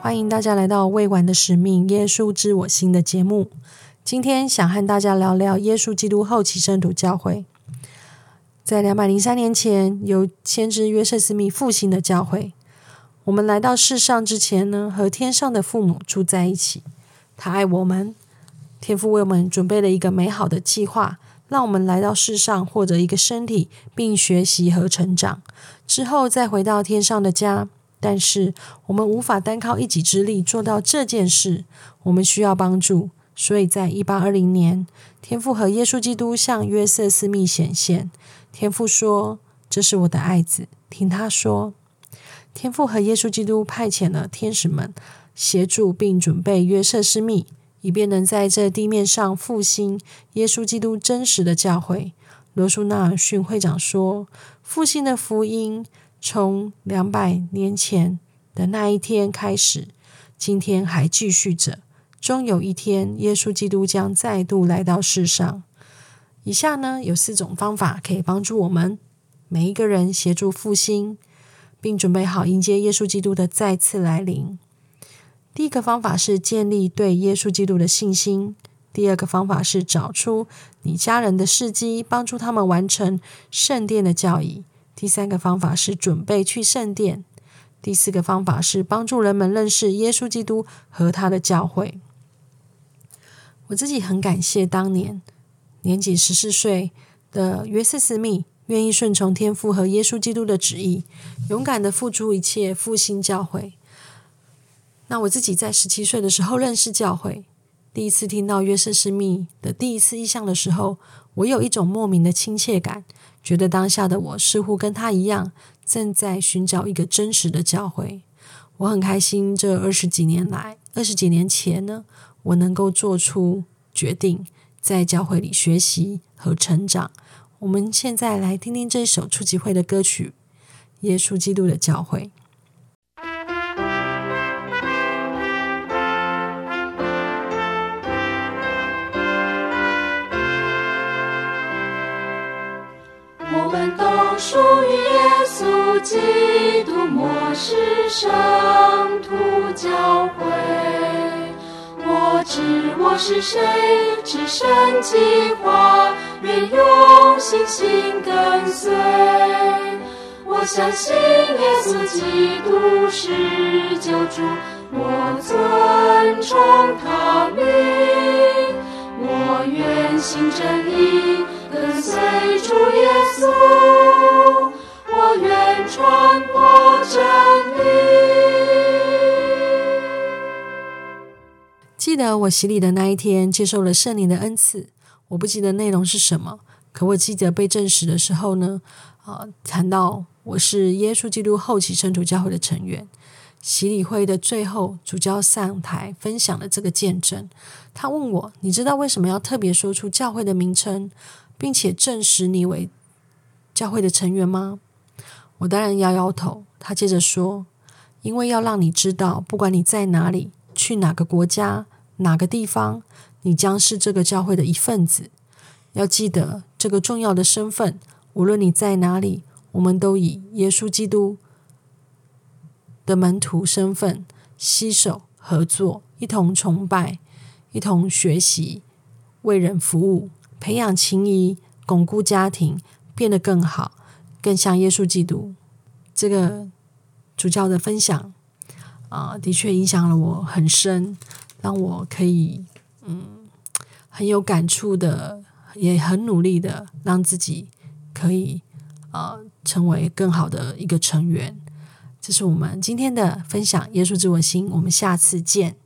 欢迎大家来到未完的使命——耶稣知我心的节目。今天想和大家聊聊耶稣基督后期圣徒教会。在两百零三年前，由先知约瑟斯密复兴的教会。我们来到世上之前呢，和天上的父母住在一起。他爱我们，天父为我们准备了一个美好的计划，让我们来到世上获得一个身体，并学习和成长，之后再回到天上的家。但是我们无法单靠一己之力做到这件事，我们需要帮助。所以在一八二零年，天父和耶稣基督向约瑟斯密显现。天父说：“这是我的爱子，听他说。”天父和耶稣基督派遣了天使们协助并准备约瑟斯密，以便能在这地面上复兴耶稣基督真实的教会。罗素纳尔逊会长说：“复兴的福音。”从两百年前的那一天开始，今天还继续着。终有一天，耶稣基督将再度来到世上。以下呢有四种方法可以帮助我们每一个人协助复兴，并准备好迎接耶稣基督的再次来临。第一个方法是建立对耶稣基督的信心；第二个方法是找出你家人的事迹，帮助他们完成圣殿的教义。第三个方法是准备去圣殿，第四个方法是帮助人们认识耶稣基督和他的教会。我自己很感谢当年年仅十四岁的约瑟斯密，愿意顺从天父和耶稣基督的旨意，勇敢的付出一切复兴教会。那我自己在十七岁的时候认识教会，第一次听到约瑟斯密的第一次意象的时候，我有一种莫名的亲切感。觉得当下的我似乎跟他一样，正在寻找一个真实的教会。我很开心，这二十几年来，二十几年前呢，我能够做出决定，在教会里学习和成长。我们现在来听听这首初级会的歌曲《耶稣基督的教会》。我们都属于耶稣基督末世圣徒教会。我知我是谁，只身计划，愿用信心跟随。我相信耶稣基督是救主，我尊崇他名，我愿信真理，跟随主耶记得我洗礼的那一天，接受了圣灵的恩赐。我不记得内容是什么，可我记得被证实的时候呢，啊，谈到我是耶稣基督后期圣徒教会的成员。洗礼会的最后，主教上台分享了这个见证。他问我：“你知道为什么要特别说出教会的名称，并且证实你为教会的成员吗？”我当然摇摇头。他接着说：“因为要让你知道，不管你在哪里，去哪个国家、哪个地方，你将是这个教会的一份子。要记得这个重要的身份。无论你在哪里，我们都以耶稣基督的门徒身份携手合作，一同崇拜，一同学习，为人服务，培养情谊，巩固家庭，变得更好。”更像耶稣基督，这个主教的分享啊，的确影响了我很深，让我可以嗯很有感触的，也很努力的让自己可以呃成为更好的一个成员。这是我们今天的分享，耶稣之我心，我们下次见。